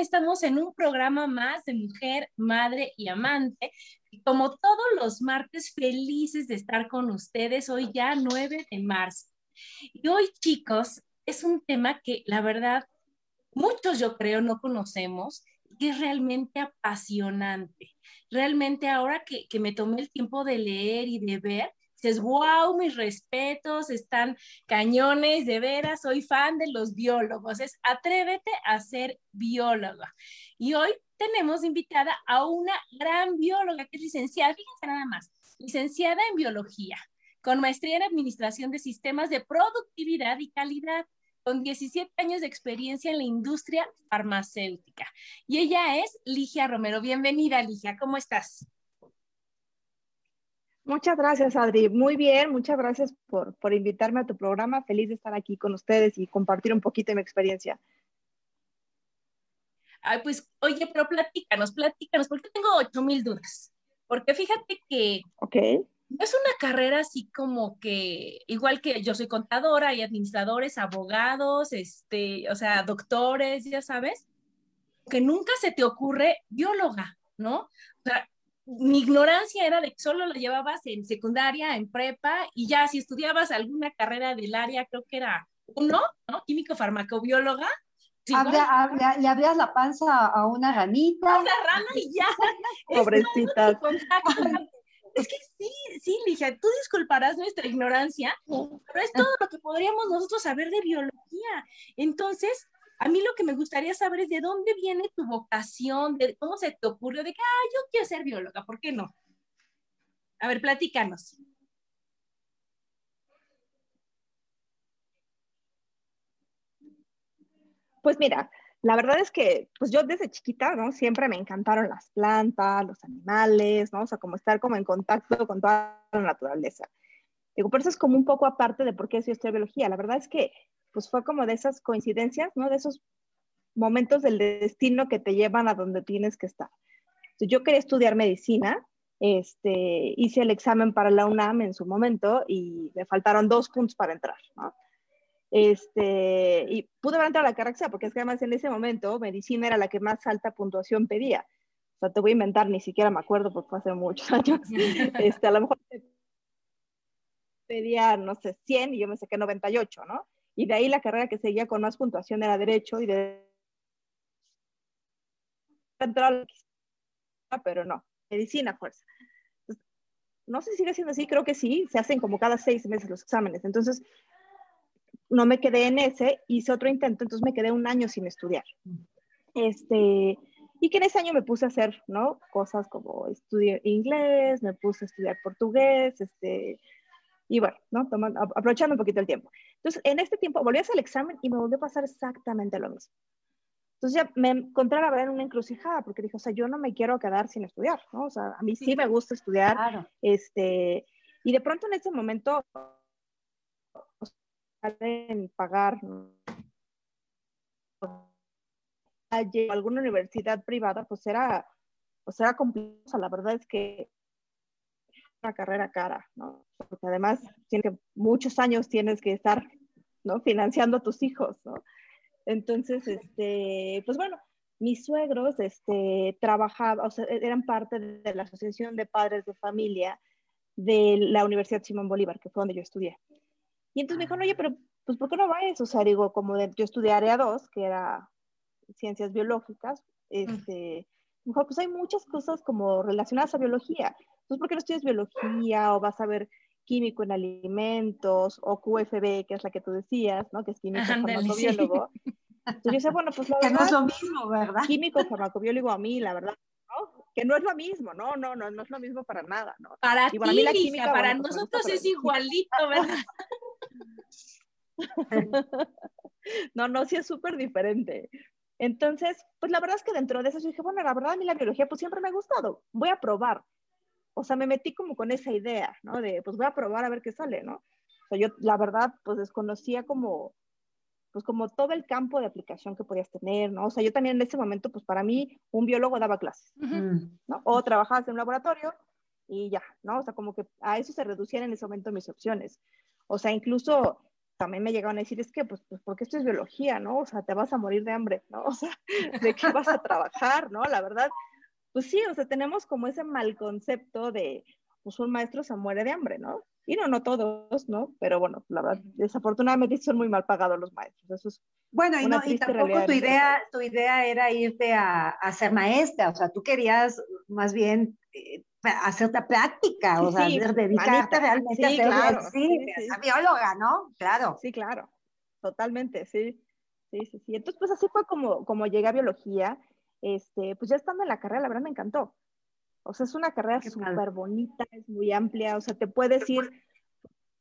Estamos en un programa más de mujer, madre y amante. Y como todos los martes, felices de estar con ustedes hoy ya 9 de marzo. Y hoy, chicos, es un tema que la verdad muchos yo creo no conocemos que es realmente apasionante. Realmente ahora que, que me tomé el tiempo de leer y de ver, dices, wow, mis respetos, están cañones, de veras, soy fan de los biólogos, es atrévete a ser bióloga. Y hoy tenemos invitada a una gran bióloga que es licenciada, fíjense nada más, licenciada en biología, con maestría en administración de sistemas de productividad y calidad con 17 años de experiencia en la industria farmacéutica. Y ella es Ligia Romero. Bienvenida, Ligia, ¿cómo estás? Muchas gracias, Adri. Muy bien, muchas gracias por, por invitarme a tu programa. Feliz de estar aquí con ustedes y compartir un poquito de mi experiencia. Ay, pues, oye, pero platícanos, platícanos, porque tengo ocho mil dudas. Porque fíjate que okay. no es una carrera así como que, igual que yo soy contadora, hay administradores, abogados, este, o sea, doctores, ya sabes, que nunca se te ocurre bióloga, ¿no? O sea, mi ignorancia era de que solo lo llevabas en secundaria, en prepa, y ya si estudiabas alguna carrera del área, creo que era uno, ¿no? Químico farmacobióloga. le abrías la panza a una ranita. la rana y ya. Pobrecita. Es que sí, sí, Ligia, tú disculparás nuestra ignorancia, pero es todo lo que podríamos nosotros saber de biología. Entonces, a mí lo que me gustaría saber es de dónde viene tu vocación, de cómo se te ocurrió, de que, ah, yo quiero ser bióloga, ¿por qué no? A ver, platícanos. Pues mira, la verdad es que, pues yo desde chiquita, ¿no? Siempre me encantaron las plantas, los animales, ¿no? O sea, como estar como en contacto con toda la naturaleza. Digo, por eso es como un poco aparte de por qué soy estudio biología. La verdad es que pues fue como de esas coincidencias, ¿no? De esos momentos del destino que te llevan a donde tienes que estar. yo quería estudiar medicina, este, hice el examen para la UNAM en su momento y me faltaron dos puntos para entrar, ¿no? Este, y pude entrar a la carrera porque es que además en ese momento medicina era la que más alta puntuación pedía. O sea, te voy a inventar, ni siquiera me acuerdo porque fue hace muchos años. Este, a lo mejor pedía, no sé, 100 y yo me saqué 98, ¿no? Y de ahí la carrera que seguía con más puntuación era Derecho y de pero no, Medicina fuerza. no sé si sigue siendo así, creo que sí, se hacen como cada seis meses los exámenes. Entonces, no me quedé en ese, hice otro intento, entonces me quedé un año sin estudiar. Este, y que en ese año me puse a hacer, ¿no? Cosas como estudiar inglés, me puse a estudiar portugués, este, y bueno, ¿no? Tomando, aprovechando un poquito el tiempo. Entonces, en este tiempo volví a hacer el examen y me volvió a pasar exactamente lo mismo. Entonces ya me encontré la verdad en una encrucijada porque dije, o sea, yo no me quiero quedar sin estudiar, ¿no? O sea, a mí sí, me gusta estudiar. Claro. Este, y de pronto en ese momento, en pagar ¿no? alguna universidad privada, pues era, pues era complicado. La verdad es que una carrera cara, ¿no? Porque además tiene muchos años tienes que estar, ¿no? Financiando a tus hijos, ¿no? Entonces, este, pues bueno, mis suegros este, trabajaban, o sea, eran parte de la Asociación de Padres de Familia de la Universidad Simón Bolívar, que fue donde yo estudié. Y entonces me dijeron, oye, pero pues ¿por qué no vas? O sea, digo, como de, yo estudié área 2, que era ciencias biológicas, este, mejor pues hay muchas cosas como relacionadas a biología. Entonces, ¿por qué no estudias biología o vas a ver químico en alimentos o QFB, que es la que tú decías, ¿no? Que es químico farmacobiólogo. Entonces yo decía, bueno, pues la verdad, que no es lo mismo, ¿verdad? Químico farmacobiólogo a mí, la verdad, ¿no? Que no es lo mismo, no, no, no, no es lo mismo para nada, ¿no? Para ti, para, mí la química, para pues, nosotros es igualito, ¿verdad? no, no, sí es súper diferente. Entonces, pues la verdad es que dentro de eso yo dije, bueno, la verdad a mí la biología pues siempre me ha gustado, voy a probar. O sea, me metí como con esa idea, ¿no? De, pues voy a probar a ver qué sale, ¿no? O sea, yo la verdad pues desconocía como, pues como todo el campo de aplicación que podías tener, ¿no? O sea, yo también en ese momento, pues para mí un biólogo daba clases, ¿no? O trabajabas en un laboratorio y ya, ¿no? O sea, como que a eso se reducían en ese momento mis opciones. O sea, incluso también me llegaron a decir, es que, pues, pues, porque esto es biología, ¿no? O sea, te vas a morir de hambre, ¿no? O sea, ¿de qué vas a trabajar, ¿no? La verdad, pues sí, o sea, tenemos como ese mal concepto de, pues un maestro se muere de hambre, ¿no? Y no, no todos, ¿no? Pero bueno, la verdad, desafortunadamente son muy mal pagados los maestros. Eso es bueno, y, no, y tampoco tu idea, tu idea era irte a, a, ser maestra, o sea, tú querías más bien eh, hacer la práctica, o sea, dedicarte realmente a ser claro, sí, bióloga, ¿no? Claro. Sí, claro, totalmente, sí. Sí, sí, sí. Entonces, pues así fue como, como llegué a biología. Este, pues ya estando en la carrera, la verdad me encantó. O sea, es una carrera súper bonita, es muy amplia, o sea, te puedes ir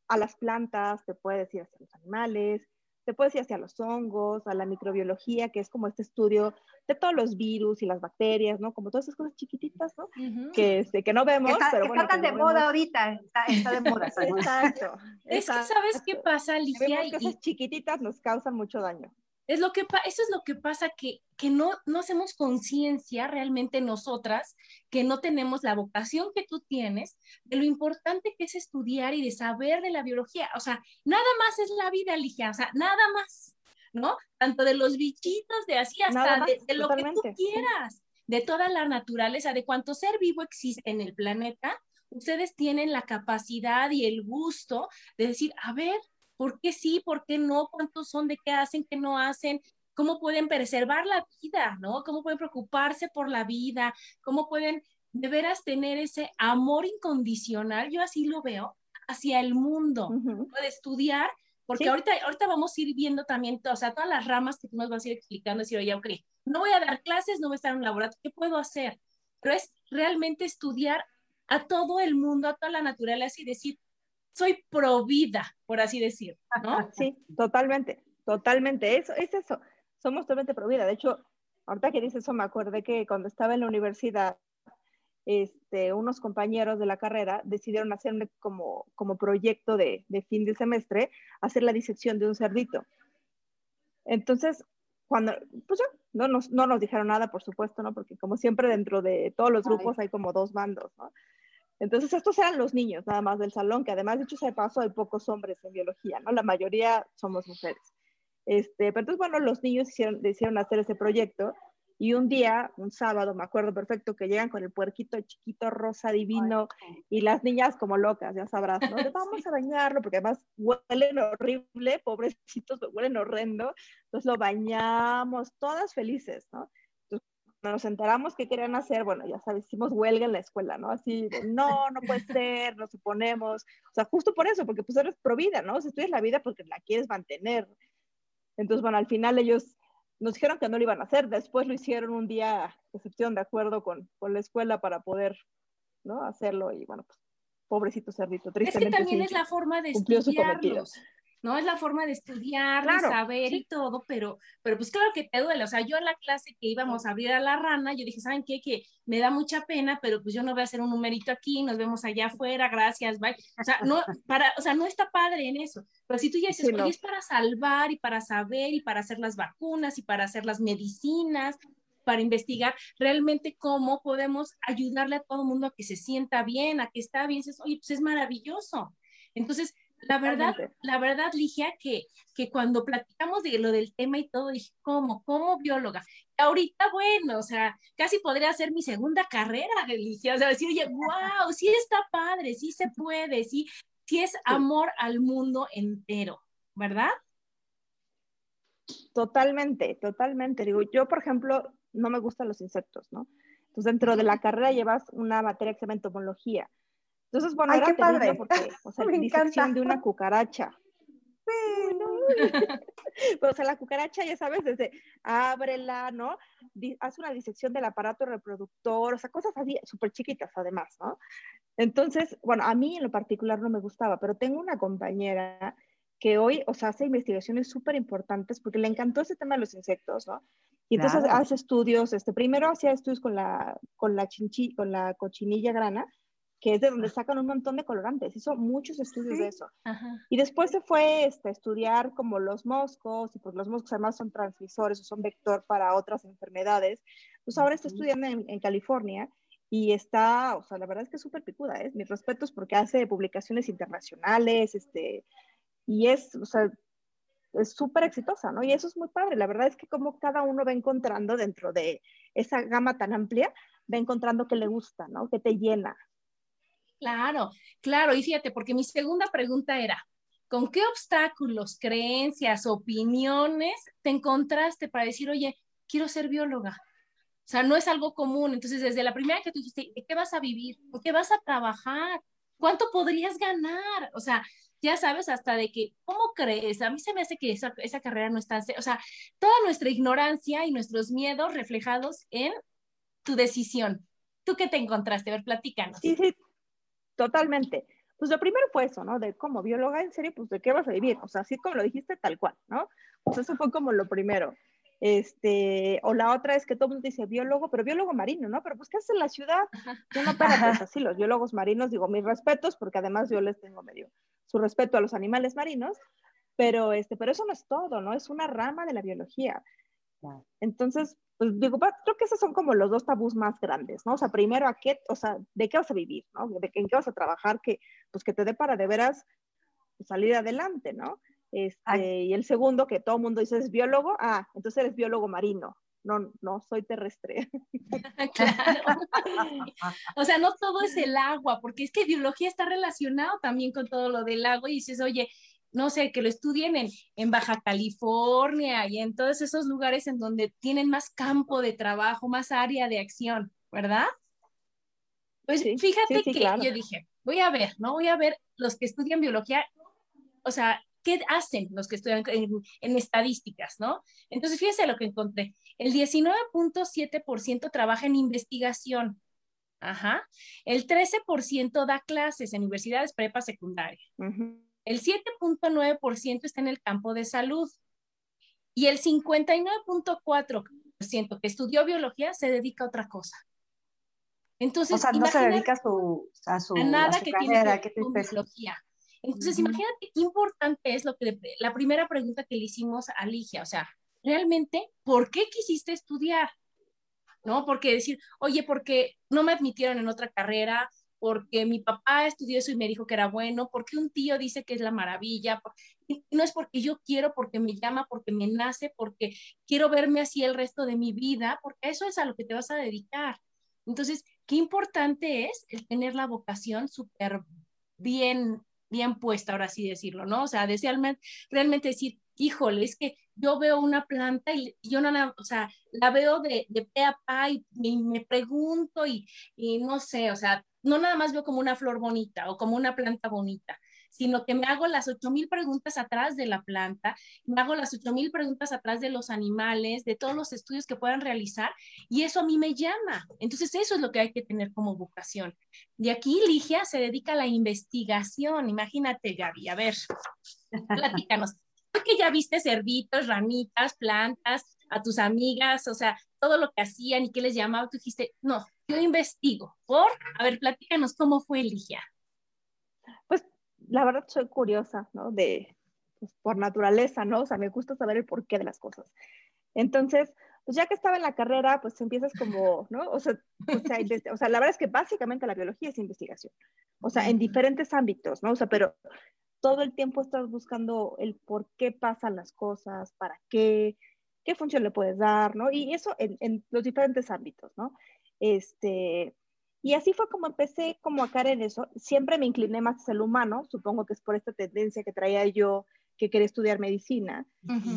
a las plantas, te puedes ir hacia los animales, te puedes ir hacia los hongos, a la microbiología, que es como este estudio de todos los virus y las bacterias, ¿no? Como todas esas cosas chiquititas, ¿no? que, este, que no vemos, pero bueno. Están de moda ahorita, está, de moda. exacto, Es que, ¿sabes qué pasa, Alicia? Vemos que esas chiquititas nos causan mucho daño. Es lo que eso es lo que pasa, que, que no, no hacemos conciencia realmente nosotras, que no tenemos la vocación que tú tienes, de lo importante que es estudiar y de saber de la biología. O sea, nada más es la vida, Ligia, o sea, nada más, ¿no? Tanto de los bichitos, de así, hasta de, lo que tú quieras, de toda la naturaleza, de cuánto ser vivo existe en el planeta, ustedes tienen la capacidad y el gusto de decir, a ver, ¿Por qué sí? ¿Por qué no? ¿Cuántos son? ¿De qué hacen? ¿Qué no hacen? ¿Cómo pueden preservar la vida? ¿No? ¿Cómo pueden preocuparse por la vida? ¿Cómo pueden de veras tener ese amor incondicional? Yo así lo veo hacia el mundo, de estudiar, porque ahorita, ahorita vamos a ir viendo también, o sea, todas las ramas que tú nos vas a ir explicando, decir, oye, ok, no voy a dar clases, no voy a estar en un laboratorio, ¿qué puedo hacer? Pero es realmente estudiar a todo el mundo, a toda la naturaleza y decir, soy pro vida, por así decir, ¿no? Sí, totalmente, totalmente. Eso es eso. Somos totalmente pro vida. De hecho, ahorita que dices eso, me acordé que cuando estaba en la universidad, este, unos compañeros de la carrera decidieron hacerme como, como proyecto de, de fin de semestre, hacer la disección de un cerdito. Entonces, cuando, pues ya, no nos, no nos dijeron nada, por supuesto, ¿no? Porque como siempre dentro de todos los grupos hay como dos bandos, ¿no? Entonces, estos eran los niños nada más del salón, que además, dicho sea de paso, hay pocos hombres en biología, ¿no? La mayoría somos mujeres. Este, pero entonces, bueno, los niños hicieron, hicieron hacer ese proyecto y un día, un sábado, me acuerdo perfecto, que llegan con el puerquito chiquito, rosa, divino, y las niñas como locas, ya sabrás, ¿no? vamos a bañarlo, porque además huelen horrible, pobrecitos, huelen horrendo. Entonces lo bañamos, todas felices, ¿no? Nos enteramos que querían hacer, bueno, ya sabes, hicimos huelga en la escuela, ¿no? Así, de, no, no puede ser, nos suponemos, o sea, justo por eso, porque pues eres pro vida, ¿no? O sea, estudias la vida porque la quieres mantener. Entonces, bueno, al final ellos nos dijeron que no lo iban a hacer, después lo hicieron un día, que se pusieron de acuerdo con, con la escuela para poder, ¿no? Hacerlo y bueno, pues, pobrecito cerdito, tristemente. Es que también es la forma de estudiarlos. ¿No? Es la forma de estudiar, de saber y todo, pero, pero pues claro que te duele. O sea, yo en la clase que íbamos a abrir a la rana, yo dije, ¿saben qué? Que me da mucha pena, pero pues yo no voy a hacer un numerito aquí, nos vemos allá afuera, gracias, bye. O sea, no, para, o sea, no está padre en eso. Pero si tú ya dices, oye, es para salvar y para saber y para hacer las vacunas y para hacer las medicinas, para investigar realmente cómo podemos ayudarle a todo el mundo a que se sienta bien, a que está bien, dices, oye, pues es maravilloso. Entonces, La verdad, la verdad, Ligia, que, que cuando platicamos de lo del tema y todo, dije, ¿cómo? ¿Cómo bióloga? ahorita, bueno, o sea, casi podría ser mi segunda carrera, Ligia. O sea, decir, oye, wow, sí está padre, sí se puede, sí, sí es amor al mundo entero, ¿verdad? Totalmente, totalmente. Digo, yo, por ejemplo, no me gustan los insectos, ¿no? Entonces, dentro de la carrera llevas una materia que se llama entomología. Entonces, bueno, Ay, era padre. porque, o sea, disección de una cucaracha. Sí, pues, o sea, la cucaracha, ya sabes, desde ábrela, ¿no? Hace una disección del aparato reproductor, o sea, cosas así súper chiquitas además, ¿no? Entonces, bueno, a mí en lo particular no me gustaba, pero tengo una compañera que hoy, o sea, hace investigaciones súper importantes porque le encantó ese tema de los insectos, ¿no? Y entonces hace estudios, este, primero hacía estudios con la, con la, chinchi, con la cochinilla grana, que es de donde sacan un montón de colorantes. Hizo muchos estudios de eso. Y después se fue este, a estudiar como los moscos, y pues los moscos además son transmisores o son vector para otras enfermedades. Pues ahora está estudiando en, en California y está, o sea, la verdad es que es súper picuda, ¿eh? Mis respetos porque hace publicaciones internacionales, este, y es, o sea, es súper exitosa, ¿no? Y eso es muy padre. La verdad es que como cada uno va encontrando dentro de esa gama tan amplia, va encontrando que le gusta, ¿no? Que te llena. Claro, claro. Y fíjate, porque mi segunda pregunta era, ¿con qué obstáculos, creencias, opiniones te encontraste para decir, oye, quiero ser bióloga? O sea, no es algo común. Entonces, desde la primera que tú dijiste, ¿de qué vas a vivir? ¿De qué vas a trabajar? ¿Cuánto podrías ganar? O sea, ya sabes, hasta de que, ¿cómo crees? A mí se me hace que esa, esa carrera no está, o sea, toda nuestra ignorancia y nuestros miedos reflejados en tu decisión. ¿Tú qué te encontraste? A ver, platícanos. Sí, sí, totalmente. Pues lo primero fue eso, ¿no? De como bióloga, en serio, pues de qué vas a vivir. O sea, así como lo dijiste, tal cual, ¿no? Pues eso fue como lo primero. Este, o la otra es que todo el mundo dice biólogo, pero biólogo marino, ¿no? Pero pues, ¿qué haces en la ciudad? Yo no, para, pues así, los biólogos marinos, digo, mis respetos, porque además yo les tengo medio su respeto a los animales marinos, pero, este, pero eso no es todo, ¿no? Es una rama de la biología. Entonces, pues digo, creo que esos son como los dos tabús más grandes, ¿no? O sea, primero, ¿a qué, o sea, de qué vas a vivir, ¿no? De en qué vas a trabajar, que, pues que te dé para de veras salir adelante, ¿no? Este, y el segundo, que todo el mundo dice es biólogo, ah, entonces eres biólogo marino. No, no, soy terrestre. claro. o sea, no todo es el agua, porque es que biología está relacionado también con todo lo del agua y dices, oye, no sé, que lo estudien en, en, Baja California y en todos esos lugares en donde tienen más campo de trabajo, más área de acción, ¿verdad? Pues fíjate que yo dije, voy a ver, ¿no? Voy a ver los que estudian biología, o sea, ¿qué hacen los que estudian en, estadísticas, no? Entonces, fíjense lo que encontré. El 19.7% trabaja en investigación. Ajá. El 13% da clases en universidades prepa secundaria. El 7.9% está en el campo de salud. Y el 59.4% que estudió biología se dedica a otra cosa. Entonces, o sea, no se dedica a su, a su, nada que tiene que ver con biología. Entonces, imagínate qué importante es lo que la primera pregunta que le hicimos a Ligia, o sea, realmente, ¿por qué quisiste estudiar? ¿No? Porque decir, oye, porque no me admitieron en otra carrera, porque mi papá estudió eso y me dijo que era bueno, porque un tío dice que es la maravilla, no es porque yo quiero, porque me llama, porque me nace, porque quiero verme así el resto de mi vida, porque eso es a lo que te vas a dedicar. Entonces, qué importante es el tener la vocación súper bien bien puesta, ahora sí decirlo, ¿no? O sea, desearme, realmente decir, híjole, es que yo veo una planta y yo no, o sea, la veo de, de pe a pa y, me pregunto y, y no sé, o sea, no nada más veo como una flor bonita o como una planta bonita, sino que me hago las ocho mil preguntas atrás de la planta, me hago las ocho mil preguntas atrás de los animales, de todos los estudios que puedan realizar, y eso a mí me llama. Entonces, eso es lo que hay que tener como vocación. De aquí, Ligia se dedica a la investigación. Imagínate, Gaby, a ver, platícanos. que ya viste cerditos, ramitas, plantas, a tus amigas, o sea, todo lo que hacían y qué les llamaba, tú dijiste, no, yo investigo. Por, a ver, platícanos cómo fue Ligia la verdad soy curiosa, ¿no? De, pues, por naturaleza, ¿no? O sea, me gusta saber el porqué de las cosas. Entonces, pues ya que estaba en la carrera, pues empiezas como, ¿no? O sea, o sea, la verdad es que básicamente la biología es investigación, o sea, en diferentes ámbitos, ¿no? O sea, pero todo el tiempo estás buscando el por qué pasan las cosas, para qué, qué función le puedes dar, ¿no? Y eso en, en los diferentes ámbitos, ¿no? Este, y así fue como empecé como a caer en eso. Siempre me incliné más hacia el humano, supongo que es por esta tendencia que traía yo que quería estudiar medicina.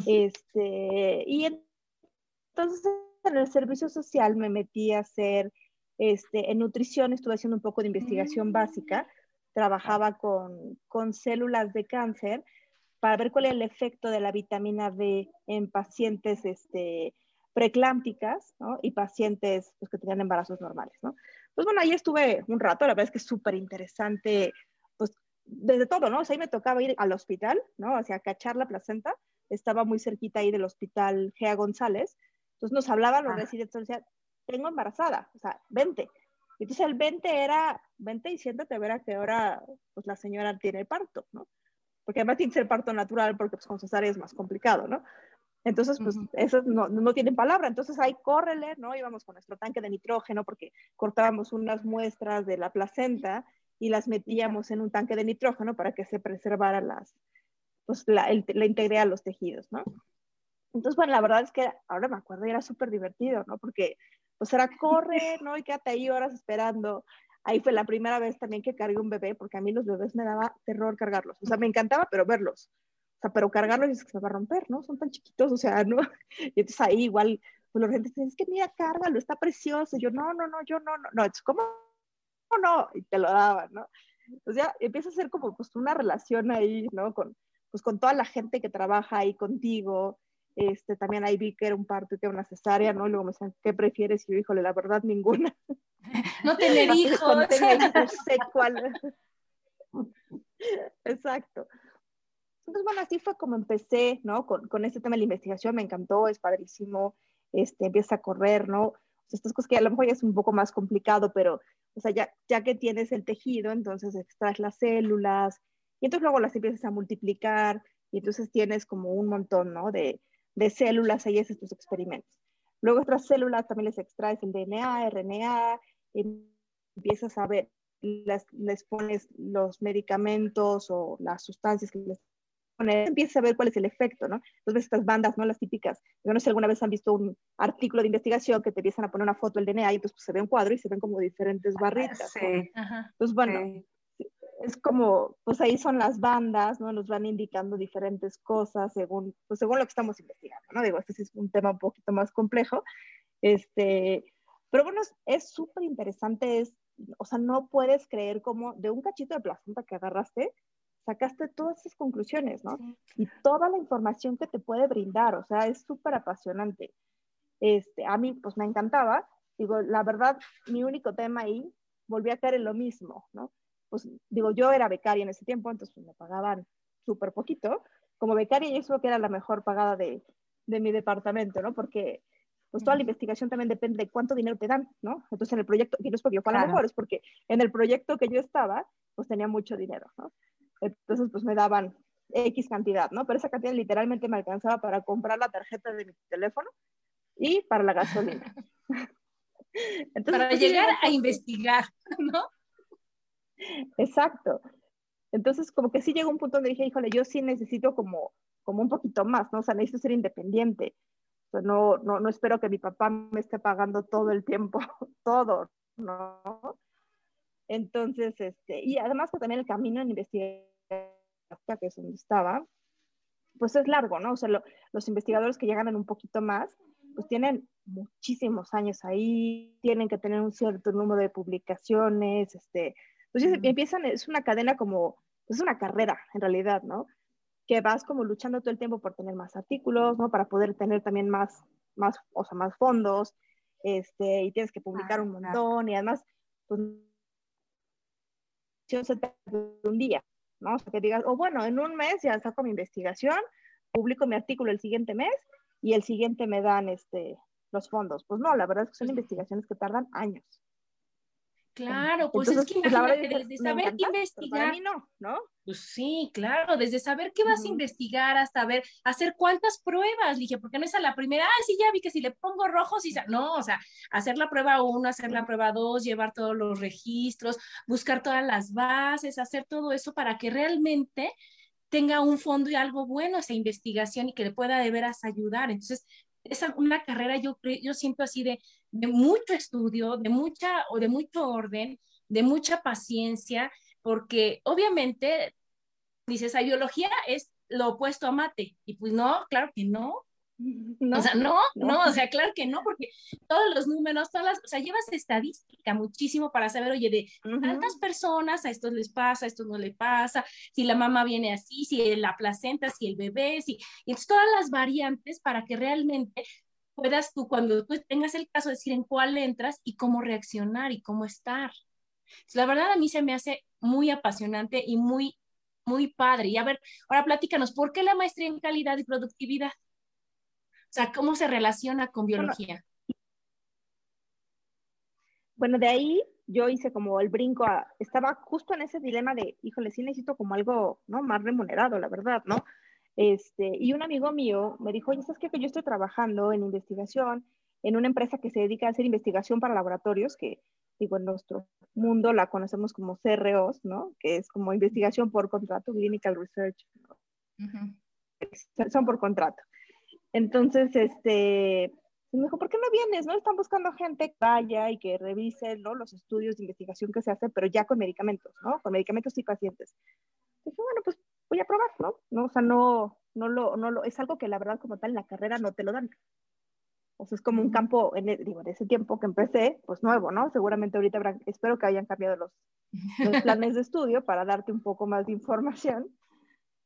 este, y entonces en el servicio social me metí a hacer, este, en nutrición estuve haciendo un poco de investigación mm. básica, trabajaba con, con células de cáncer para ver cuál es el efecto de la vitamina D en pacientes este, preeclámpticas ¿no? y pacientes pues, que tenían embarazos normales. ¿no? Pues bueno, ahí estuve un rato, la verdad es que es súper interesante, pues desde todo, ¿no? O sea, ahí me tocaba ir al hospital, ¿no? O sea, cachar la placenta, estaba muy cerquita ahí del hospital Gea González, entonces nos hablaban los ah. residentes, decían, tengo embarazada, o sea, vente. Entonces el 20 era, vente y siéntate a ver a qué hora pues la señora tiene parto, ¿no? Porque además tiene que ser parto natural porque pues con cesárea es más complicado, ¿no? Entonces, pues, esos no, no, tienen palabra. Entonces, ahí córrele, ¿no? Íbamos con nuestro tanque de nitrógeno porque cortábamos unas muestras de la placenta y las metíamos en un tanque de nitrógeno para que se preservara las, pues, la, la integridad de los tejidos, ¿no? Entonces, bueno, la verdad es que ahora me acuerdo y era súper divertido, ¿no? Porque, pues, era corre, ¿no? Y quédate ahí horas esperando. Ahí fue la primera vez también que cargué un bebé, porque a mí los bebés me daba terror cargarlos. O sea, me encantaba, pero verlos sea, pero cargarlo y es que se va a romper, ¿no? Son tan chiquitos, o sea, ¿no? Y entonces ahí igual, pues la gente dice, es que mira, cárgalo, está precioso. Y yo, no, no, no, yo no, no, no, es como, no, y te lo daban, ¿no? Entonces ya empieza a ser como pues una relación ahí, ¿no? Con, pues con toda la gente que trabaja ahí contigo. Este, también ahí vi que era un parto y que era una cesárea, ¿no? Y luego me decían, ¿qué prefieres? Y yo, híjole, la verdad, ninguna. No tener hijos. Tenía hijos, sé cuál. Exacto. Entonces, bueno, así fue como empecé, ¿no? Con, con este tema de la investigación, me encantó, es padrísimo, este, empieza a correr, ¿no? O sea, estas cosas que a lo mejor ya es un poco más complicado, pero, o sea, ya, ya que tienes el tejido, entonces extraes las células, y entonces luego las empiezas a multiplicar, y entonces tienes como un montón, ¿no? De, de células, ahí haces tus experimentos. Luego estas células también les extraes el DNA, RNA, empiezas a ver, les, les pones los medicamentos o las sustancias que les empieza a ver cuál es el efecto, ¿no? Entonces estas bandas, ¿no? Las típicas, yo no sé si alguna vez han visto un artículo de investigación que te empiezan a poner una foto del DNA y entonces pues, se ve un cuadro y se ven como diferentes barritas. Sí. Entonces, bueno, es como, pues ahí son las bandas, ¿no? Nos van indicando diferentes cosas según, pues según lo que estamos investigando, ¿no? Digo, este sí es un tema un poquito más complejo, este, pero bueno, es súper interesante, es, o sea, no puedes creer como de un cachito de placenta que agarraste, sacaste todas esas conclusiones, ¿no? Y toda la información que te puede brindar, o sea, es súper apasionante. Este, a mí, pues me encantaba. Digo, la verdad, mi único tema ahí, volví a caer en lo mismo, ¿no? Pues digo, yo era becaria en ese tiempo, entonces pues, me pagaban súper poquito. Como becaria, yo creo que era la mejor pagada de, de mi departamento, ¿no? Porque pues toda la investigación también depende de cuánto dinero te dan, ¿no? Entonces en el proyecto, y no es porque yo fuera mejor, es porque en el proyecto que yo estaba, pues tenía mucho dinero, ¿no? Entonces, pues me daban X cantidad, ¿no? Pero esa cantidad literalmente me alcanzaba para comprar la tarjeta de mi teléfono y para la gasolina. para pues, llegar a investigar, ¿no? Exacto. Entonces, como que sí llegó un punto donde dije, híjole, yo sí necesito como, como un poquito más, ¿no? O sea, necesito ser independiente. O sea, no, no, no espero que mi papá me esté pagando todo el tiempo, todo, ¿no? Entonces, este, y además que también el camino en investigación que es donde estaba, pues es largo, ¿no? O sea, los investigadores que llegan en un poquito más, pues tienen muchísimos años ahí, tienen que tener un cierto número de publicaciones, este, entonces empiezan, es una cadena como, es una carrera en realidad, ¿no? Que vas como luchando todo el tiempo por tener más artículos, ¿no? Para poder tener también más, más, o sea, más fondos, este, y tienes que publicar un montón, y además, pues, un día, ¿no? O sea, que digas, o bueno, en un mes ya saco mi investigación, publico mi artículo el siguiente mes y el siguiente me dan este, los fondos. Pues no, la verdad es que son investigaciones que tardan años. Claro, pues es que pues, imagínate, desde saber qué investigar. ¿no? Pues sí, claro, desde saber qué vas a investigar hasta ver, hacer cuántas pruebas, dije, porque no es a la primera, ah, sí, ya vi que si le pongo rojo, sí, no, o sea, hacer la prueba uno, hacer la prueba dos, llevar todos los registros, buscar todas las bases, hacer todo eso para que realmente tenga un fondo y algo bueno esa investigación y que le pueda de veras ayudar. Entonces, es una carrera, yo, yo siento así de, de mucho estudio, de mucha o de mucho orden, de mucha paciencia, porque obviamente dices, la biología es lo opuesto a mate, y pues no, claro que no, no, o sea, no, no, o sea, claro que no, porque todos los números, todas las, o sea, llevas estadística muchísimo para saber, oye, de tantas personas a estos les pasa, a estos no le pasa, si la mamá viene así, si la placenta, si el bebé, si, y entonces todas las variantes para que realmente puedas tú, cuando tú tengas el caso, decir en cuál entras y cómo reaccionar y cómo estar. La verdad a mí se me hace muy apasionante y muy, muy padre. Y a ver, ahora platícanos, ¿por qué la maestría en calidad y productividad? O sea, ¿cómo se relaciona con biología? Bueno, de ahí yo hice como el brinco, estaba justo en ese dilema de, híjole, sí necesito como algo, ¿no? Más remunerado, la verdad, ¿no? Este, y un amigo mío me dijo, oye, ¿sabes qué? Que yo estoy trabajando en investigación en una empresa que se dedica a hacer investigación para laboratorios, que digo, en nuestro mundo la conocemos como CROs, ¿no? Que es como investigación por contrato, clinical research. Son por contrato. Entonces, este, me dijo, ¿por qué no vienes? ¿No? Están buscando gente que vaya y que revise ¿no? los estudios de investigación que se hacen, pero ya con medicamentos, ¿no? Con medicamentos y pacientes. Dije, bueno, pues voy a probar, ¿no? ¿no? O sea, no, no lo, no lo, es algo que la verdad como tal en la carrera no te lo dan. O sea, es como un campo, en, e, digo, en ese tiempo que empecé, pues nuevo, ¿no? Seguramente ahorita espero que hayan cambiado los, los planes de estudio para darte un poco más de información,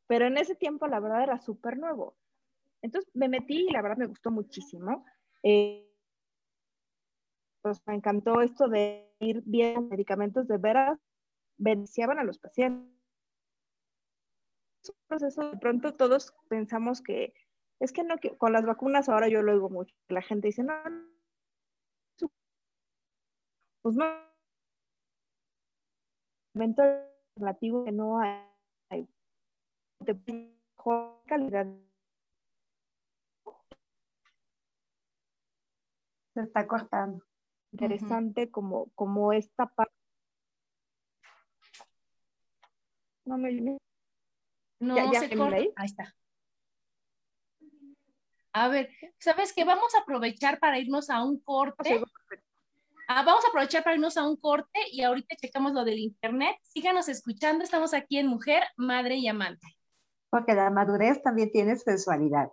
pero en ese tiempo la verdad era súper nuevo. Entonces me metí y la verdad me gustó muchísimo. Eh, pues me encantó esto de ir bien medicamentos de veras beneficiaban a los pacientes. Es un proceso, de pronto todos pensamos que es que no, con las vacunas ahora yo lo oigo mucho. La gente dice, no, pues no, relativo que no hay, de calidad Se está cortando. Interesante como, como esta parte. No me. No, ya, se corta. Ahí? está. A ver, ¿sabes qué? Vamos a aprovechar para irnos a un corte. Ah, vamos a aprovechar para irnos a un corte y ahorita checamos lo del internet. Síganos escuchando, estamos aquí en Mujer, Madre y Amante. Porque la madurez también tiene sensualidad.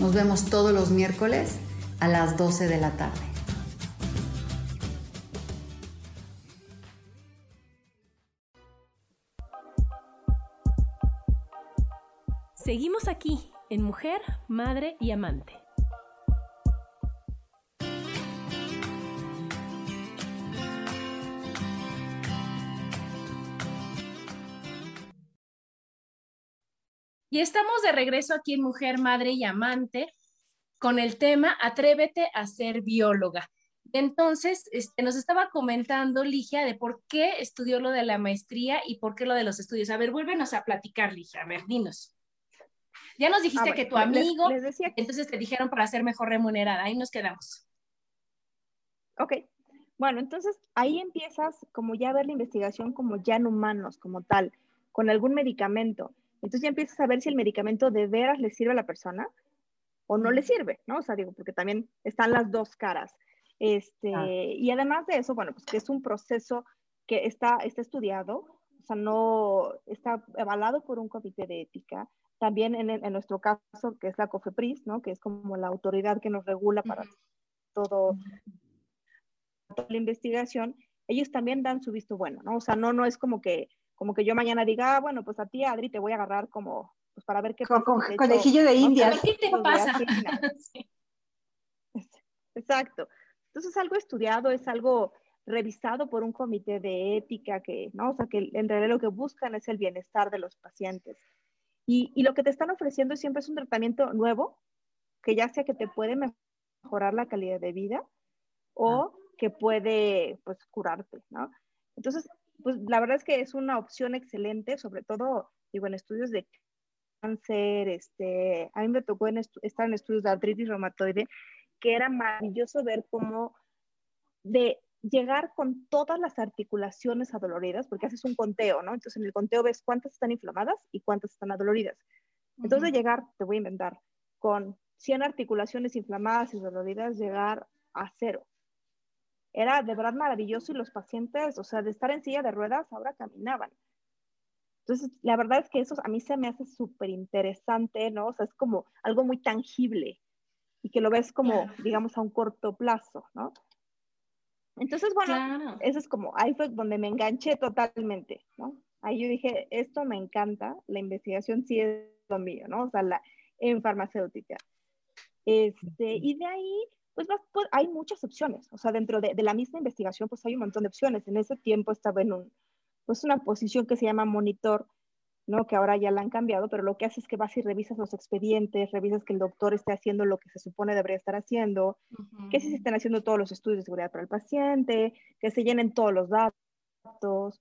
Nos vemos todos los miércoles a las 12 de la tarde. Seguimos aquí en Mujer, Madre y Amante. Y estamos de regreso aquí en Mujer, Madre y Amante con el tema Atrévete a ser bióloga. Entonces, este, nos estaba comentando Ligia de por qué estudió lo de la maestría y por qué lo de los estudios. A ver, vuélvenos a platicar, Ligia. A ver, dinos. Ya nos dijiste ah, que tu amigo, entonces te dijeron para ser mejor remunerada, ahí nos quedamos. Ok, bueno, entonces ahí empiezas como ya a ver la investigación como ya en humanos, como tal, con algún medicamento. Entonces ya empiezas a ver si el medicamento de veras le sirve a la persona o no le sirve, ¿no? O sea, digo, porque también están las dos caras. Este, ah. Y además de eso, bueno, pues que es un proceso que está, está estudiado, o sea, no está avalado por un comité de ética, también en, nuestro caso, que es la COFEPRIS, ¿no? que es como la autoridad que nos regula para todo, toda la investigación, ellos también dan su visto bueno, ¿no? O sea, no, no es como que, como que yo mañana diga, ah, bueno, pues a ti, Adri, te voy a agarrar como, pues para ver qué pasa. Con, conejillo de indias. ¿Qué te pasa? Exacto. Entonces, es algo estudiado, es algo revisado por un comité de ética que, ¿no? O sea, que en realidad lo que buscan es el bienestar de los pacientes. Y, lo que te están ofreciendo siempre es un tratamiento nuevo, que ya sea que te puede mejorar la calidad de vida o que puede, pues, curarte, ¿no? Entonces, pues, la verdad es que es una opción excelente, sobre todo, digo, en estudios de cáncer, este, a mí me tocó estar en estudios de artritis reumatoide, que era maravilloso ver cómo de llegar con todas las articulaciones adoloridas, porque haces un conteo, ¿no? Entonces en el conteo ves cuántas están inflamadas y cuántas están adoloridas. Entonces de llegar, te voy a inventar, con 100 articulaciones inflamadas y doloridas, llegar a cero. Era de verdad maravilloso y los pacientes, o sea, de estar en silla de ruedas, ahora caminaban. Entonces, la verdad es que eso a mí se me hace súper interesante, ¿no? O sea, es como algo muy tangible y que lo ves como, digamos, a un corto plazo, ¿no? Entonces, bueno, eso es como, ahí fue donde me enganché totalmente, ¿no? Ahí yo dije, esto me encanta, la investigación sí es lo mío, ¿no? O sea, la, en farmacéutica. Este, y de ahí, pues, pues, hay muchas opciones, o sea, dentro de, de, la misma investigación, pues hay un montón de opciones. En ese tiempo estaba en un, pues, una posición que se llama monitor ¿no? Que ahora ya la han cambiado, pero lo que hace es que vas y revisas los expedientes, revisas que el doctor esté haciendo lo que se supone debería estar haciendo, que si se están haciendo todos los estudios de seguridad para el paciente, que se llenen todos los datos.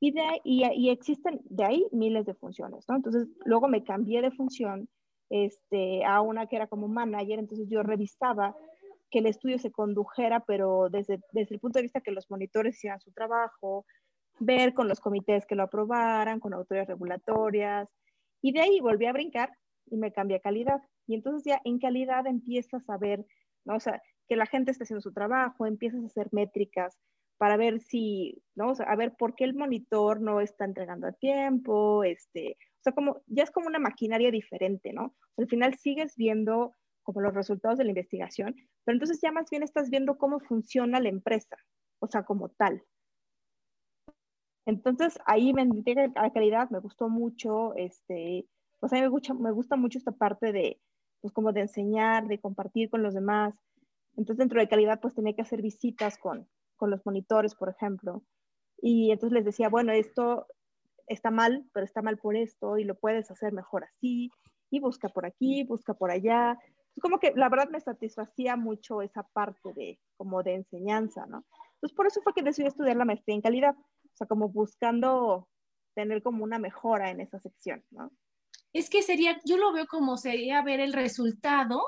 Y, de, y, y existen de ahí miles de funciones, ¿no? Entonces, luego me cambié de función este, a una que era como manager, entonces yo revisaba que el estudio se condujera, pero desde, desde el punto de vista que los monitores hicieran su trabajo, ver con los comités que lo aprobaran, con autoridades regulatorias, y de ahí volví a brincar y me cambié a calidad. Y entonces ya en calidad empiezas a ver, ¿no? o sea, que la gente está haciendo su trabajo, empiezas a hacer métricas para ver si, ¿no? O a ver por qué el monitor no está entregando a tiempo, este, o sea, como, ya es como una maquinaria diferente, ¿no? al final sigues viendo como los resultados de la investigación, pero entonces ya más bien estás viendo cómo funciona la empresa, o sea, como tal. Entonces ahí me entregué a la calidad, me gustó mucho, este, pues a mí me gusta, me gusta mucho esta parte de, pues como de enseñar, de compartir con los demás. Entonces dentro de calidad pues tenía que hacer visitas con, con los monitores, por ejemplo. Y entonces les decía, bueno, esto está mal, pero está mal por esto y lo puedes hacer mejor así. Y busca por aquí, busca por allá. Como que la verdad me satisfacía mucho esa parte de como de enseñanza, ¿no? Entonces por eso fue que decidí estudiar la maestría en calidad, o sea, como buscando tener como una mejora en esa sección, ¿no? Es que sería, yo lo veo como sería ver el resultado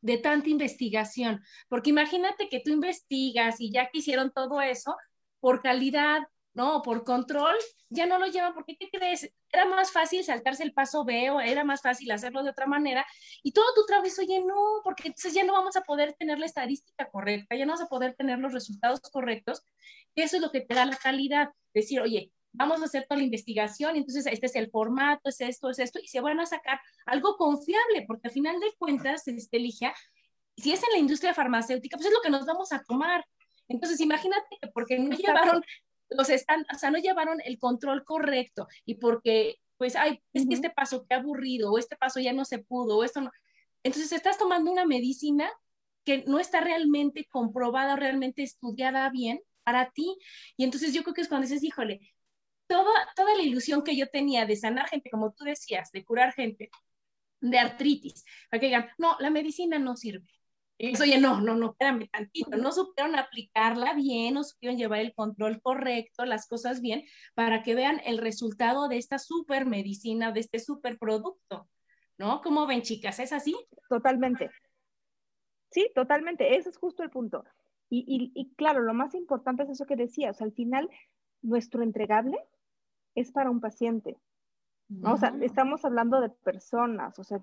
de tanta investigación, porque imagínate que tú investigas y ya que hicieron todo eso, por calidad, ¿no? Por control, ya no lo llevan porque, ¿qué crees? Era más fácil saltarse el paso B o era más fácil hacerlo de otra manera y todo tu trabajo, oye, no, porque entonces ya no vamos a poder tener la estadística correcta, ya no vamos a poder tener los resultados correctos, eso es lo que te da la calidad, decir, oye, vamos a hacer toda la investigación, y entonces este es el formato, es esto, es esto, y se van a sacar algo confiable, porque al final de cuentas, este, Ligia, si es en la industria farmacéutica, pues es lo que nos vamos a tomar. Entonces, imagínate que porque no llevaron los están, o sea, no llevaron el control correcto y porque, pues, ay, es que este paso qué aburrido, o este paso ya no se pudo, o esto no. Entonces, estás tomando una medicina que no está realmente comprobada, realmente estudiada bien para ti. Y entonces yo creo que es cuando dices, híjole, toda, toda la ilusión que yo tenía de sanar gente, como tú decías, de curar gente de artritis, para que digan, no, la medicina no sirve. Oye, no, no, no, espérame tantito, no supieron aplicarla bien, no supieron llevar el control correcto, las cosas bien, para que vean el resultado de esta super medicina, de este super producto, ¿no? ¿Cómo ven, chicas? ¿Es así? Totalmente. Sí, totalmente, ese es justo el punto. Y, y, y claro, lo más importante es eso que decías, al final, nuestro entregable es para un paciente. ¿no? O sea, estamos hablando de personas, o sea,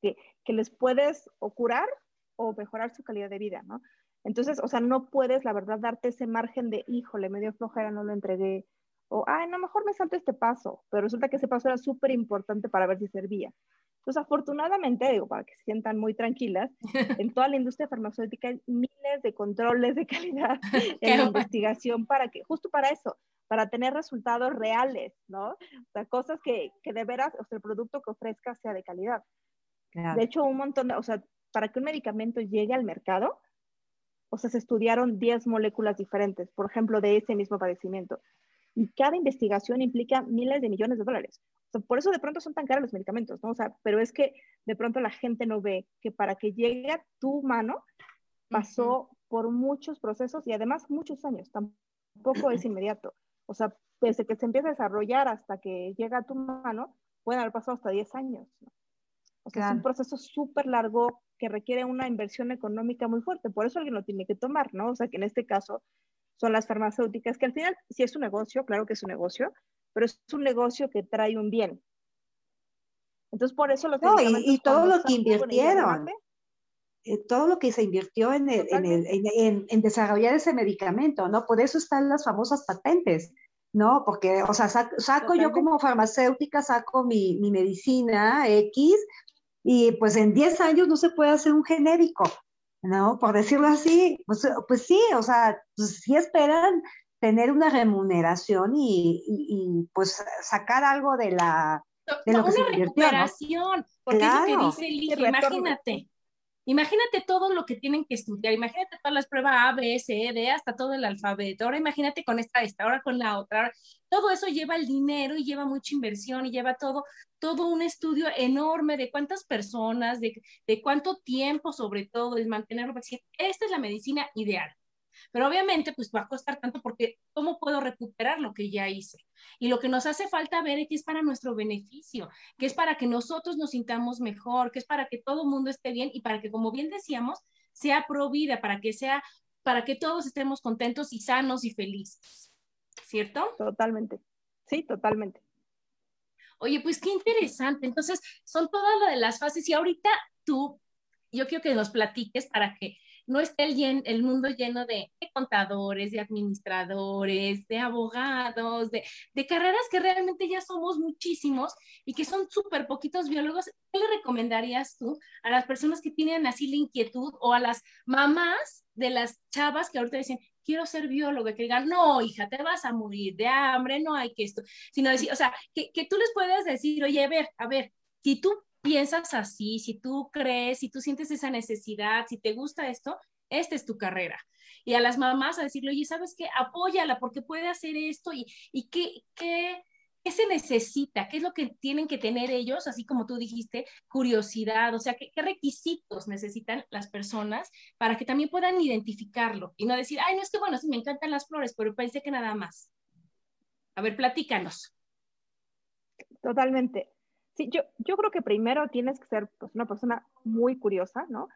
que, que les puedes o curar o mejorar su calidad de vida, ¿no? Entonces, o sea, no puedes, la verdad, darte ese margen de, híjole, me dio flojera, no lo entregué, o, ay, no, mejor me salto este paso, pero resulta que ese paso era súper importante para ver si servía. Entonces, afortunadamente, digo, para que se sientan muy tranquilas, en toda la industria farmacéutica hay miles de controles de calidad en la investigación para que, justo para eso, para tener resultados reales, ¿no? O sea, cosas que, que de veras, o sea, el producto que ofrezca sea de calidad. De hecho, un montón de, o sea, para que un medicamento llegue al mercado, o sea, se estudiaron 10 moléculas diferentes, por ejemplo, de ese mismo padecimiento. Y cada investigación implica miles de millones de dólares. O sea, por eso de pronto son tan caros los medicamentos, ¿no? O sea, pero es que de pronto la gente no ve que para que llegue a tu mano pasó por muchos procesos y además muchos años, tampoco es inmediato. O sea, desde que se empieza a desarrollar hasta que llega a tu mano, pueden haber pasado hasta 10 años. ¿no? O sea, es un proceso súper largo que requiere una inversión económica muy fuerte. Por eso alguien lo tiene que tomar, ¿no? O sea, que en este caso son las farmacéuticas, que al final sí es un negocio, claro que es un negocio, pero es un negocio que trae un bien. Entonces, por eso los no, y, todo lo que invirtieron, eh, todo lo que se invirtió en, en, en, desarrollar ese medicamento, ¿no? Por eso están las famosas patentes, ¿no? Porque, o sea, saco, yo como farmacéutica, saco mi, mi medicina X, y pues en 10 años no se puede hacer un genérico, ¿no? Por decirlo así, pues, pues sí, o sea, pues sí esperan tener una remuneración y, y, pues sacar algo de la... De lo que una recuperación, porque es lo que dice Ligia, imagínate, Imagínate todo lo que tienen que estudiar, imagínate todas las pruebas A, B, C, D, hasta todo el alfabeto. Ahora imagínate con esta, esta, ahora con la otra. Todo eso lleva el dinero y lleva mucha inversión y lleva todo, todo un estudio enorme de cuántas personas, de, de cuánto tiempo sobre todo, es mantenerlo. Esta es la medicina ideal. Pero obviamente, pues va a costar tanto porque ¿cómo puedo recuperar lo que ya hice? Y lo que nos hace falta ver es que es para nuestro beneficio, que es para que nosotros nos sintamos mejor, que es para que todo el mundo esté bien y para que, como bien decíamos, sea provida, para que sea, para que todos estemos contentos y sanos y felices. ¿Cierto? Totalmente. Sí, totalmente. Oye, pues qué interesante. Entonces, son todas las fases y ahorita tú, yo quiero que nos platiques para que no esté el, el mundo lleno de, contadores, de administradores, de abogados, de, de, carreras que realmente ya somos muchísimos y que son súper poquitos biólogos. ¿Qué le recomendarías tú a las personas que tienen así la inquietud o a las mamás de las chavas que ahorita dicen, quiero ser biólogo, que digan, no, hija, te vas a morir de hambre, no hay que esto, sino decir, o sea, que, que tú les puedas decir, oye, a ver, a ver, si tú piensas así, si tú crees, si tú sientes esa necesidad, si te gusta esto, esta es tu carrera. Y a las mamás a decirle, oye, ¿sabes qué? Apóyala porque puede hacer esto y, y qué, qué, ¿Qué se necesita? ¿Qué es lo que tienen que tener ellos? Así como tú dijiste, curiosidad, o sea, ¿qué, requisitos necesitan las personas para que también puedan identificarlo y no decir, ay, no es que bueno, sí me encantan las flores, pero pensé que nada más. A ver, platícanos. Totalmente. Sí, yo, yo creo que primero tienes que ser pues, una persona muy curiosa, ¿no?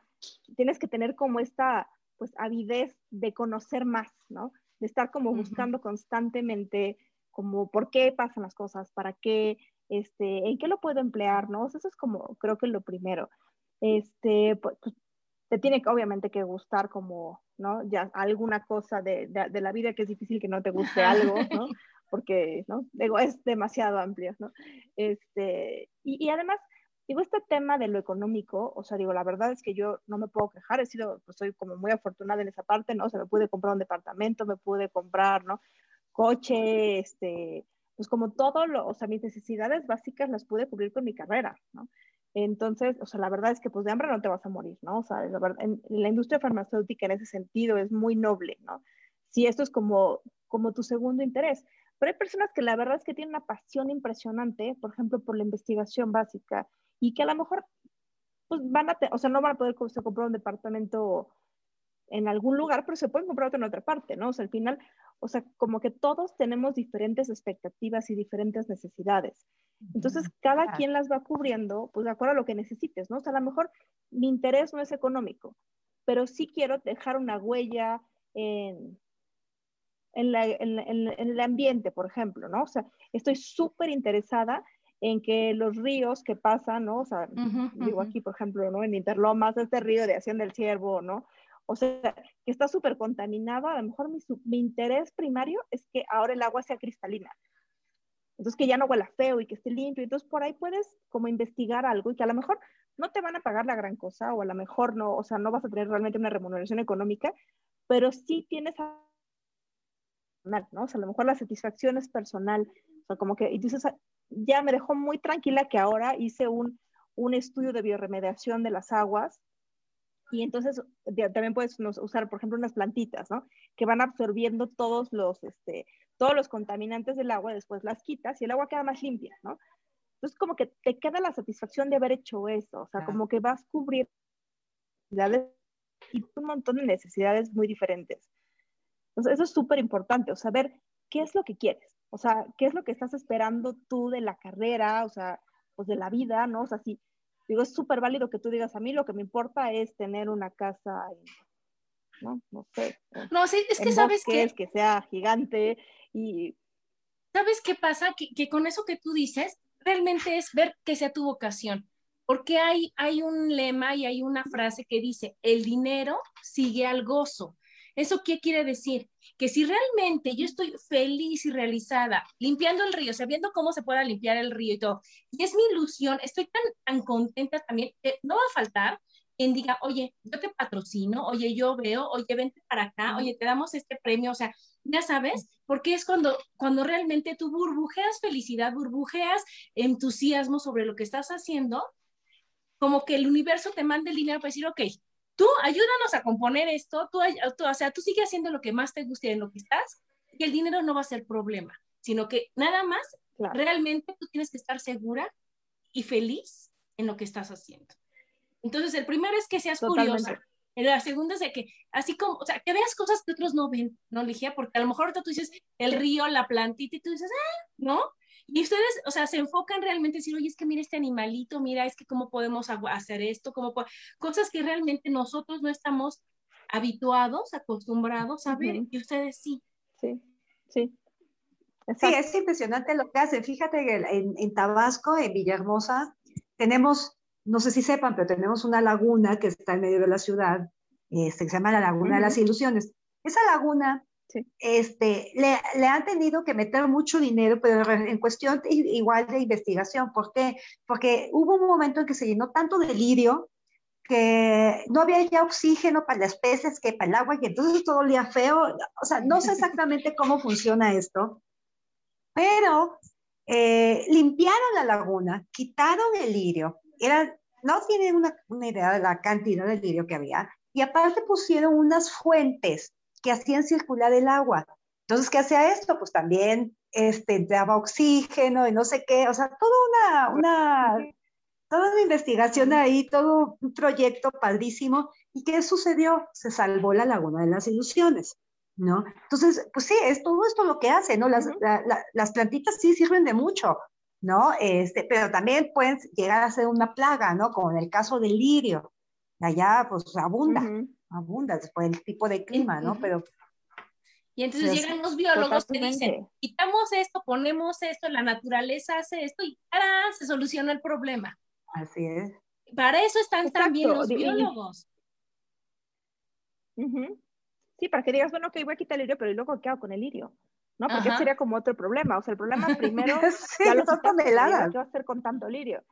Tienes que tener como esta, pues, avidez de conocer más, ¿no? De estar como buscando constantemente como por qué pasan las cosas, para qué, este, en qué lo puedo emplear, ¿no? eso es como, creo que lo primero. Este, pues, pues, te tiene que, obviamente que gustar como, ¿no? Ya alguna cosa de, de, la vida que es difícil que no te guste algo, ¿no? Porque, ¿no? Digo, es demasiado amplio, ¿no? Este, y, y además, digo, este tema de lo económico, o sea, digo, la verdad es que yo no me puedo quejar, he sido, pues soy como muy afortunada en esa parte, ¿no? O sea, me pude comprar un departamento, me pude comprar, ¿no? coche, este, pues como todo lo, o sea, mis necesidades básicas las pude cubrir con mi carrera, ¿no? Entonces, o sea, la verdad es que pues de hambre no te vas a morir, ¿no? O sea, la, verdad, en, la industria farmacéutica en ese sentido es muy noble, ¿no? Si esto es como, como tu segundo interés. Pero hay personas que la verdad es que tienen una pasión impresionante, por ejemplo, por la investigación básica, y que a lo mejor, pues van a, o sea, no van a poder comprar un departamento en algún lugar, pero se pueden comprar otro en otra parte, ¿no? O sea, al final, o sea, como que todos tenemos diferentes expectativas y diferentes necesidades. Entonces, cada quien las va cubriendo, pues de acuerdo a lo que necesites, ¿no? O sea, a lo mejor mi interés no es económico, pero sí quiero dejar una huella en, en, la, en, en el ambiente, por ejemplo, ¿no? O sea, estoy súper interesada en que los ríos que pasan, ¿no? O sea, digo aquí, por ejemplo, ¿no? En Interlomas, este río de Hacienda del Ciervo, ¿no? O sea, que está súper contaminado, a lo mejor mi, mi, interés primario es que ahora el agua sea cristalina. Entonces, que ya no huela feo y que esté limpio. Entonces, por ahí puedes como investigar algo y que a lo mejor no te van a pagar la gran cosa o a lo mejor no, o sea, no vas a tener realmente una remuneración económica, pero sí tienes a... ¿no? O sea, a lo mejor la satisfacción es personal. O sea, como que, y dices, ya me dejó muy tranquila que ahora hice un, un estudio de bioremediación de las aguas y entonces también puedes usar, por ejemplo, unas plantitas, ¿no? Que van absorbiendo todos los, este, todos los contaminantes del agua, después las quitas y el agua queda más limpia, ¿no? Entonces como que te queda la satisfacción de haber hecho eso, o sea, como que vas cubriendo y un montón de necesidades muy diferentes. Entonces eso es súper importante, o sea, ver qué es lo que quieres, o sea, qué es lo que estás esperando tú de la carrera, o sea, pues de la vida, ¿no? O sea, si Digo, es súper válido que tú digas, a mí lo que me importa es tener una casa, ¿no? No sé. No, sí, es que sabes que... Es que sea gigante y... ¿Sabes qué pasa? Que, que, con eso que tú dices, realmente es ver que sea tu vocación. Porque hay, hay un lema y hay una frase que dice, el dinero sigue al gozo. ¿Eso qué quiere decir? Que si realmente yo estoy feliz y realizada limpiando el río, sabiendo cómo se pueda limpiar el río y todo, y es mi ilusión, estoy tan, tan contenta también, que no va a faltar quien diga, oye, yo te patrocino, oye, yo veo, oye, vente para acá, oye, te damos este premio, o sea, ya sabes, porque es cuando, cuando realmente tú burbujeas felicidad, burbujeas entusiasmo sobre lo que estás haciendo, como que el universo te manda el dinero para decir, ok, tú ayúdanos a componer esto, tú, o sea, tú sigue haciendo lo que más te guste en lo que estás y el dinero no va a ser problema, sino que nada más, realmente tú tienes que estar segura y feliz en lo que estás haciendo. Entonces, el primero es que seas curiosa. La segunda es de que, así como, o sea, que veas cosas que otros no ven, ¿no, Ligia? Porque a lo mejor ahorita tú dices el río, la plantita, y tú dices, ah, ¿no? Y ustedes, o sea, se enfocan realmente en decir, oye, es que mira este animalito, mira, es que cómo podemos hacer esto, cómo cosas que realmente nosotros no estamos habituados, acostumbrados a ver, y ustedes sí. Sí, sí. Sí, es impresionante lo que hacen. Fíjate que en, en, Tabasco, en Villahermosa, tenemos, no sé si sepan, pero tenemos una laguna que está en medio de la ciudad, este, que se llama la Laguna de las Ilusiones. Esa laguna este, le, han tenido que meter mucho dinero, pero en cuestión igual de investigación. ¿Por qué? Porque hubo un momento en que se llenó tanto de lirio que no había ya oxígeno para las peces que para el agua y entonces todo olía feo. O sea, no sé exactamente cómo funciona esto, pero eh, limpiaron la laguna, quitaron el lirio. Era, no tienen una, una idea de la cantidad de lirio que había. Y aparte pusieron unas fuentes que hacían circular el agua. Entonces, ¿qué hacía esto? Pues también este, daba oxígeno y no sé qué, o sea, toda una, una, toda una investigación ahí, todo un proyecto padrísimo. ¿Y qué sucedió? Se salvó la Laguna de las Ilusiones. ¿No? Entonces, pues sí, es todo esto lo que hace, ¿no? Las, las plantitas sí sirven de mucho, ¿no? Este, pero también pueden llegar a ser una plaga, ¿no? Como en el caso del lirio. Allá, pues, abunda, abunda después del tipo de clima, ¿no? Pero y entonces llegan los biólogos que dicen, quitamos esto, ponemos esto, la naturaleza hace esto y ¡tarán! se soluciona el problema. Así es. Para eso están también los biólogos. Sí, para que digas, bueno, que voy a quitar el lirio, pero ¿y luego qué hago con el lirio? ¿No? Porque sería como otro problema. O sea, el problema primero, sí, ya lo toneladas. ¿Qué va a hacer con tanto lirio?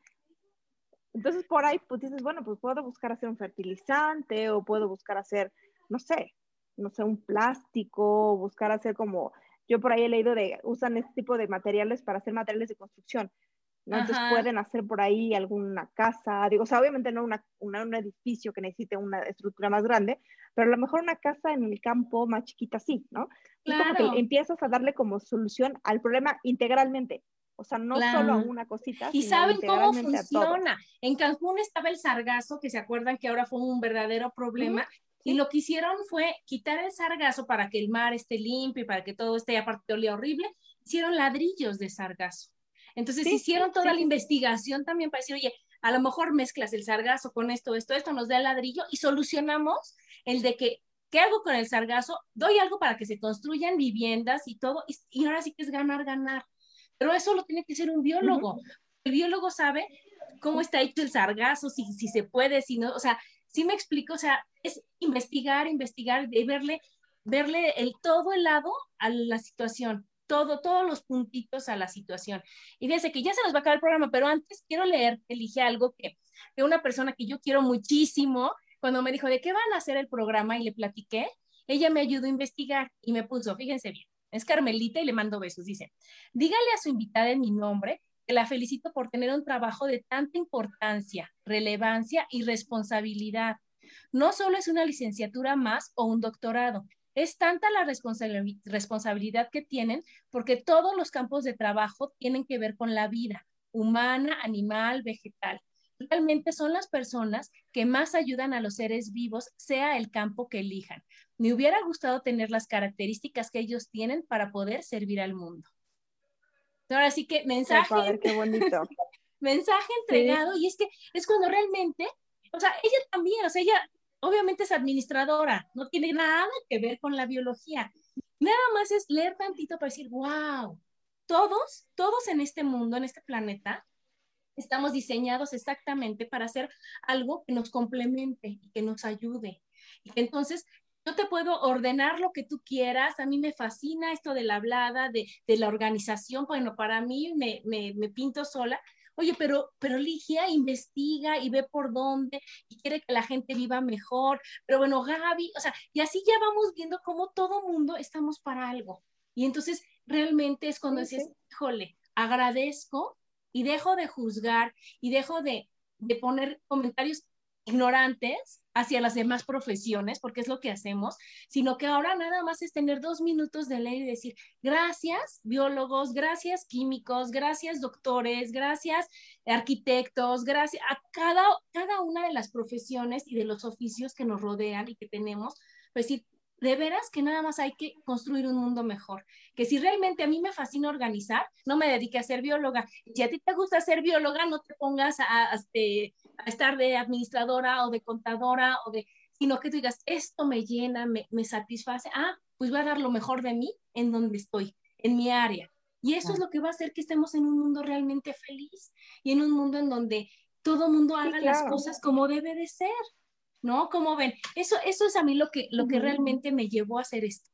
Entonces, por ahí, pues dices, bueno, pues puedo buscar hacer un fertilizante o puedo buscar hacer, no sé, no sé, un plástico, buscar hacer como, yo por ahí he leído de, usan este tipo de materiales para hacer materiales de construcción, ¿no? Entonces pueden hacer por ahí alguna casa, digo, o sea, obviamente no una, un edificio que necesite una estructura más grande, pero a lo mejor una casa en el campo más chiquita sí, ¿no? Y como que empiezas a darle como solución al problema integralmente. O sea, no solo a una cosita. Y saben cómo funciona. En Cancún estaba el sargazo, que se acuerdan que ahora fue un verdadero problema, y lo que hicieron fue quitar el sargazo para que el mar esté limpio y para que todo esté, aparte olía horrible, hicieron ladrillos de sargazo. Entonces hicieron toda la investigación también para decir, oye, a lo mejor mezclas el sargazo con esto, esto, esto, nos da el ladrillo y solucionamos el de que, ¿qué hago con el sargazo? Doy algo para que se construyan viviendas y todo, y, ahora sí que es ganar, ganar. Pero eso lo tiene que ser un biólogo. El biólogo sabe cómo está hecho el sargazo, si, si se puede, si no, o sea, ¿Sí me explico? O sea, es investigar, investigar, de verle, verle el, todo el lado a la situación, todo, todos los puntitos a la situación. Y desde que ya se nos va a acabar el programa, pero antes quiero leer, elige algo que, de una persona que yo quiero muchísimo, cuando me dijo de qué van a hacer el programa y le platiqué, ella me ayudó a investigar y me puso, fíjense bien, es Carmelita y le mando besos, dice, dígale a su invitada en mi nombre que la felicito por tener un trabajo de tanta importancia, relevancia y responsabilidad. No solo es una licenciatura más o un doctorado, es tanta la responsabilidad que tienen porque todos los campos de trabajo tienen que ver con la vida humana, animal, vegetal. Realmente son las personas que más ayudan a los seres vivos, sea el campo que elijan. Me hubiera gustado tener las características que ellos tienen para poder servir al mundo. Ahora sí que mensaje. Qué, bonito. mensaje entregado, y es que es cuando realmente, o sea, ella también, o sea, ella obviamente es administradora, no tiene nada que ver con la biología. Nada más es leer tantito para decir, wow, todos, todos en este mundo, en este planeta, estamos diseñados exactamente para hacer algo que nos complemente y que nos ayude. Y que entonces yo te puedo ordenar lo que tú quieras. A mí me fascina esto de la hablada, de, la organización. Bueno, para mí me, me, pinto sola. Oye, pero, pero Ligia investiga y ve por dónde y quiere que la gente viva mejor. Pero bueno, Gaby, o sea, y así ya vamos viendo cómo todo mundo estamos para algo. Y entonces realmente es cuando dices, híjole, agradezco y dejo de juzgar y dejo de, de poner comentarios ignorantes hacia las demás profesiones, porque es lo que hacemos, sino que ahora nada más es tener dos minutos de ley y decir, gracias biólogos, gracias químicos, gracias doctores, gracias arquitectos, gracias a cada, cada una de las profesiones y de los oficios que nos rodean y que tenemos, pues decir, de veras que nada más hay que construir un mundo mejor. Que si realmente a mí me fascina organizar, no me dedique a ser bióloga. Si a ti te gusta ser bióloga, no te pongas a, a, este, a estar de administradora o de contadora o de, sino que tú digas, esto me llena, me, me satisface, ah, pues voy a dar lo mejor de mí en donde estoy, en mi área. Y eso es lo que va a hacer que estemos en un mundo realmente feliz y en un mundo en donde todo mundo haga las cosas como debe de ser, ¿no? Como ven, eso, eso es a mí lo que, lo que realmente me llevó a hacer esto.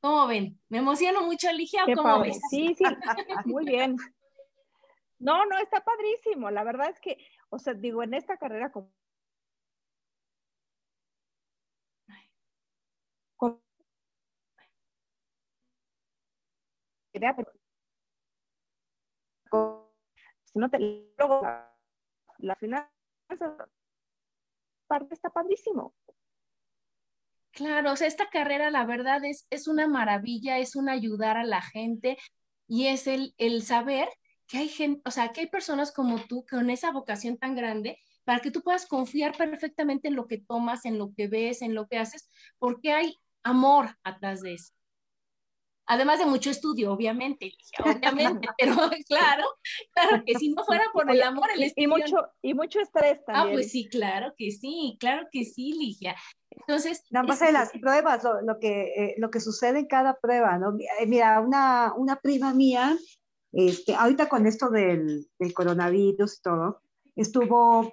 ¿Cómo ven? ¿Me emociono mucho, Ligia? ¿Cómo ves? Sí, sí, muy bien. No, no, está padrísimo. La verdad es que, o sea, digo, en esta carrera como no te luego la, la finanza parte está padrísimo. Claro, o sea, esta carrera, la verdad, es, es una maravilla, es un ayudar a la gente y es el, el saber que hay gente, o sea, que hay personas como tú con esa vocación tan grande para que tú puedas confiar perfectamente en lo que tomas, en lo que ves, en lo que haces, porque hay amor atrás de eso. Además de mucho estudio, obviamente, obviamente, pero claro, claro que si no fuera por el amor, el estudio... Y mucho, y mucho estrés ah, también. Ah, pues sí, claro que sí, claro que sí, Ligia. Entonces... Nada más de las pruebas, lo, que, eh, lo que sucede en cada prueba, ¿no? Eh, mira, una, una prima mía, este, ahorita con esto del, del coronavirus y todo, estuvo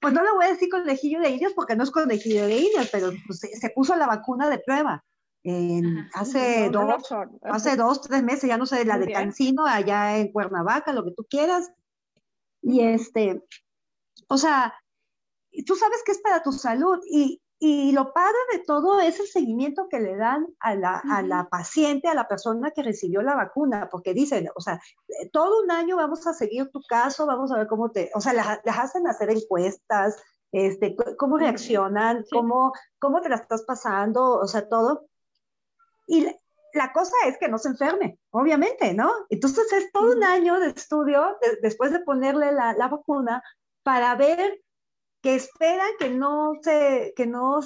pues no le voy a decir conejillo de indios porque no es conejillo de indios, pero pues, se, puso la vacuna de prueba. Hace, dos, hace dos, tres meses, ya no sé, la de Cancino, allá en Cuernavaca, lo que tú quieras. Y este, o sea, tú sabes que es para tu salud y, y lo padre de todo es el seguimiento que le dan a la, a la, paciente, a la persona que recibió la vacuna, porque dicen, o sea, eh, todo un año vamos a seguir tu caso, vamos a ver cómo te, o sea, las, hacen hacer encuestas, este, cómo reaccionan, cómo, cómo te la estás pasando, o sea, todo. Y la cosa es que no se enferme, obviamente, ¿no? Entonces es todo un año de estudio después de ponerle la, la vacuna para ver que esperan que no se, que no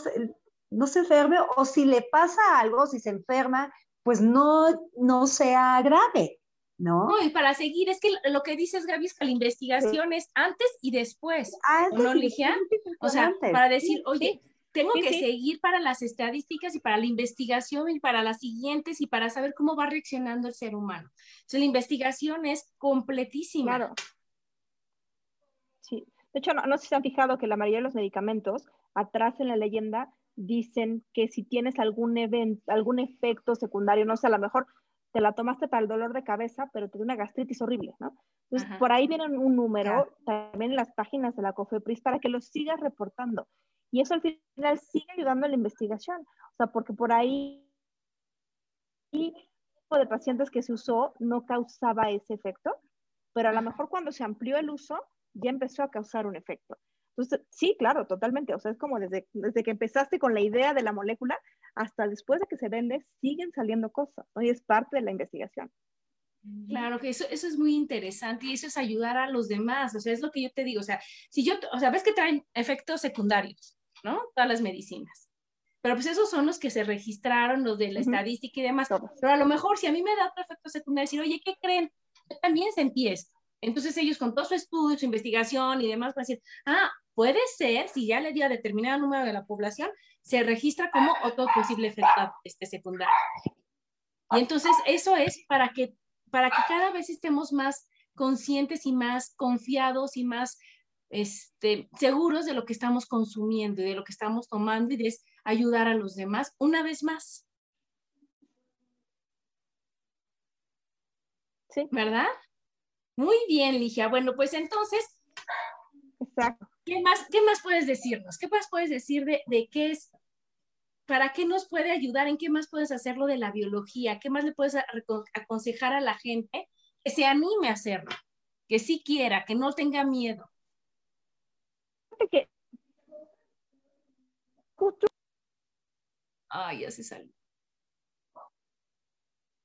no se enferme o si le pasa algo, si se enferma, pues no, no sea grave, ¿no? No, y para seguir, es que lo que dices, Gaby, es que la investigación es antes y después, ¿no, Ligia? O sea, para decir, oye, tengo que seguir para las estadísticas y para la investigación y para las siguientes y para saber cómo va reaccionando el ser humano. Entonces, la investigación es completísima. Claro. Sí, de hecho, no, sé si se han fijado que la mayoría de los medicamentos, atrás en la leyenda, dicen que si tienes algún evento, algún efecto secundario, no sé, a lo mejor te la tomaste para el dolor de cabeza, pero te dio una gastritis horrible, ¿no? Entonces, por ahí viene un número también en las páginas de la COFEPRIS para que lo sigas reportando. Y eso al final sigue ayudando a la investigación. O sea, porque por ahí el tipo de pacientes que se usó no causaba ese efecto, pero a lo mejor cuando se amplió el uso, ya empezó a causar un efecto. Entonces, sí, claro, totalmente. O sea, es como desde, desde que empezaste con la idea de la molécula hasta después de que se vende, siguen saliendo cosas, ¿no? Y es parte de la investigación. Claro que eso, eso es muy interesante y eso es ayudar a los demás, o sea, es lo que yo te digo, o sea, si yo, o sea, ves que traen efectos secundarios, ¿no? Todas las medicinas. Pero pues esos son los que se registraron, los de la estadística y demás. Pero a lo mejor si a mí me da otro efecto secundario, decir, oye, ¿qué creen? Yo también sentí esto. Entonces ellos con todo su estudio, su investigación y demás van a decir, ah, puede ser, si ya le dio a determinado número de la población, se registra como otro posible efecto este, secundario. Y entonces eso es para que, para que cada vez estemos más conscientes y más confiados y más este, seguros de lo que estamos consumiendo y de lo que estamos tomando y de ayudar a los demás una vez más. Sí. ¿Verdad? Muy bien, Ligia. Bueno, pues entonces, ¿qué más, qué más puedes decirnos? ¿Qué más puedes decir de, qué es, para qué nos puede ayudar? ¿En qué más puedes hacerlo de la biología? ¿Qué más le puedes aconsejar a la gente que se anime a hacerlo? Que sí quiera, que no tenga miedo. Ay, ya se salió.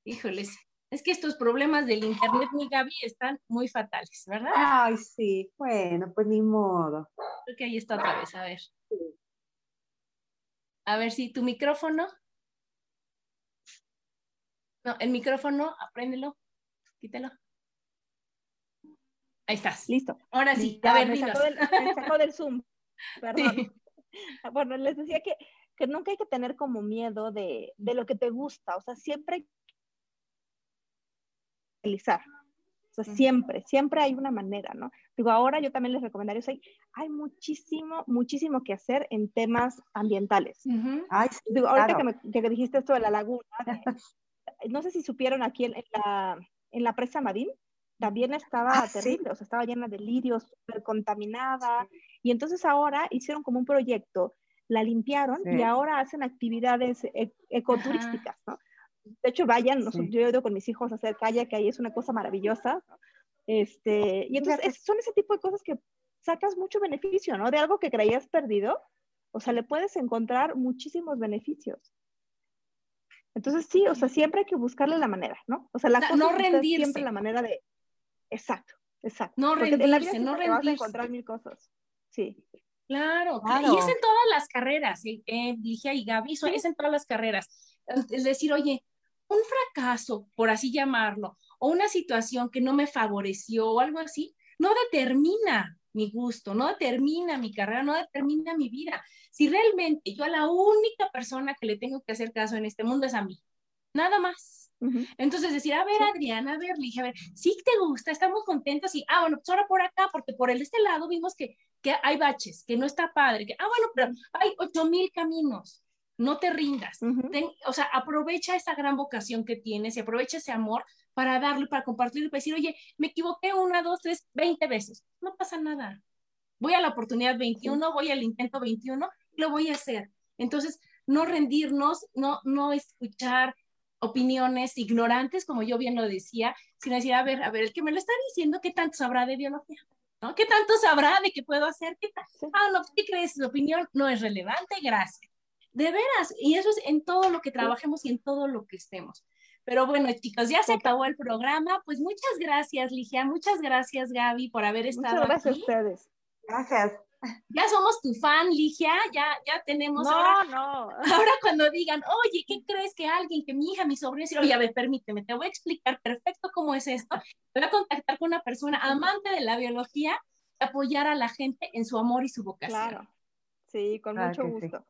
Híjoles, es que estos problemas del internet, mi Gaby, están muy fatales, ¿verdad? Ay, sí, bueno, pues ni modo. Creo que ahí está otra vez, a ver. A ver si tu micrófono. No, el micrófono, apréndelo, quítelo. Ahí estás. Listo. Ahora sí, a ver, me sacó, del, me sacó, del, Zoom. Perdón. Bueno, les decía que, que nunca hay que tener como miedo de, de lo que te gusta. O sea, siempre realizar. O sea, siempre, siempre hay una manera, ¿no? Digo, ahora yo también les recomendaría, o hay muchísimo, muchísimo que hacer en temas ambientales. Ay, Digo, ahorita que, me, que, dijiste esto de la laguna, no sé si supieron aquí en, la, en la presa Madín, también estaba ah, terrible, o sea, estaba llena de lirios, súper contaminada, y entonces ahora hicieron como un proyecto, la limpiaron y ahora hacen actividades e, ecoturísticas, ¿no? de hecho, vayan, yo he ido con mis hijos a hacer kayak, que ahí es una cosa maravillosa. Este, y entonces son ese tipo de cosas que sacas mucho beneficio, ¿no? De algo que creías perdido, O sea, le puedes encontrar muchísimos beneficios. Entonces, sí, o sea, siempre hay que buscarle la manera, ¿no? O sea, la cosa no rendirse. siempre la manera de... Exacto, exacto. No rendirse, no rendirse. Vas a encontrar mil cosas. Sí. Claro, y es en todas las carreras, eh, eh Ligia y Gaby, es en todas las carreras. Es decir, oye, un fracaso, por así llamarlo, o una situación que no me favoreció o algo así, no determina mi gusto, no determina mi carrera, no determina mi vida. Si realmente yo a la única persona que le tengo que hacer caso en este mundo es a mí, nada más. Entonces decir, a ver, Adriana, a ver, Ligia, a ver, sí te gusta, estamos contentos y, ah, bueno, pues ahora por acá, porque por el este lado vimos que, que hay baches, que no está padre, que, ah, bueno, pero hay ocho mil caminos, no te rindas. o sea, aprovecha esa gran vocación que tienes y aprovecha ese amor para darle, para compartirlo, para decir, oye, me equivoqué una, dos, tres, veinte veces. No pasa nada. Voy a la oportunidad 21, voy al intento 21, lo voy a hacer. Entonces, no rendirnos, no, no escuchar opiniones ignorantes, como yo bien lo decía, sino decir, a ver, a ver, el que me lo está diciendo, ¿qué tanto sabrá de biología? ¿No? ¿Qué tanto sabrá de qué puedo hacer? ¿Qué Ah, no, ¿qué crees? Su opinión no es relevante, gracias. De veras, y eso es en todo lo que trabajemos y en todo lo que estemos. Pero bueno, chicos, ya se acabó el programa. Pues muchas gracias, Ligia. Muchas gracias, Gaby, por haber estado muchas gracias a ustedes. Gracias. Ya somos tu fan, Ligia. Ya, ya tenemos. No, ahora, no. Ahora, cuando digan, oye, ¿qué crees que alguien, que mi hija, mi sobrino, oye, a ver, permíteme, te voy a explicar perfecto cómo es esto. Te voy a contactar con una persona amante de la biología, apoyar a la gente en su amor y su vocación. Claro. Sí, con mucho gusto.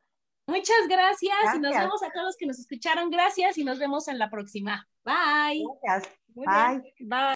Muchas gracias. y nos vemos a todos los que nos escucharon. Gracias y nos vemos en la próxima. Bye. Gracias. Bye. Bye.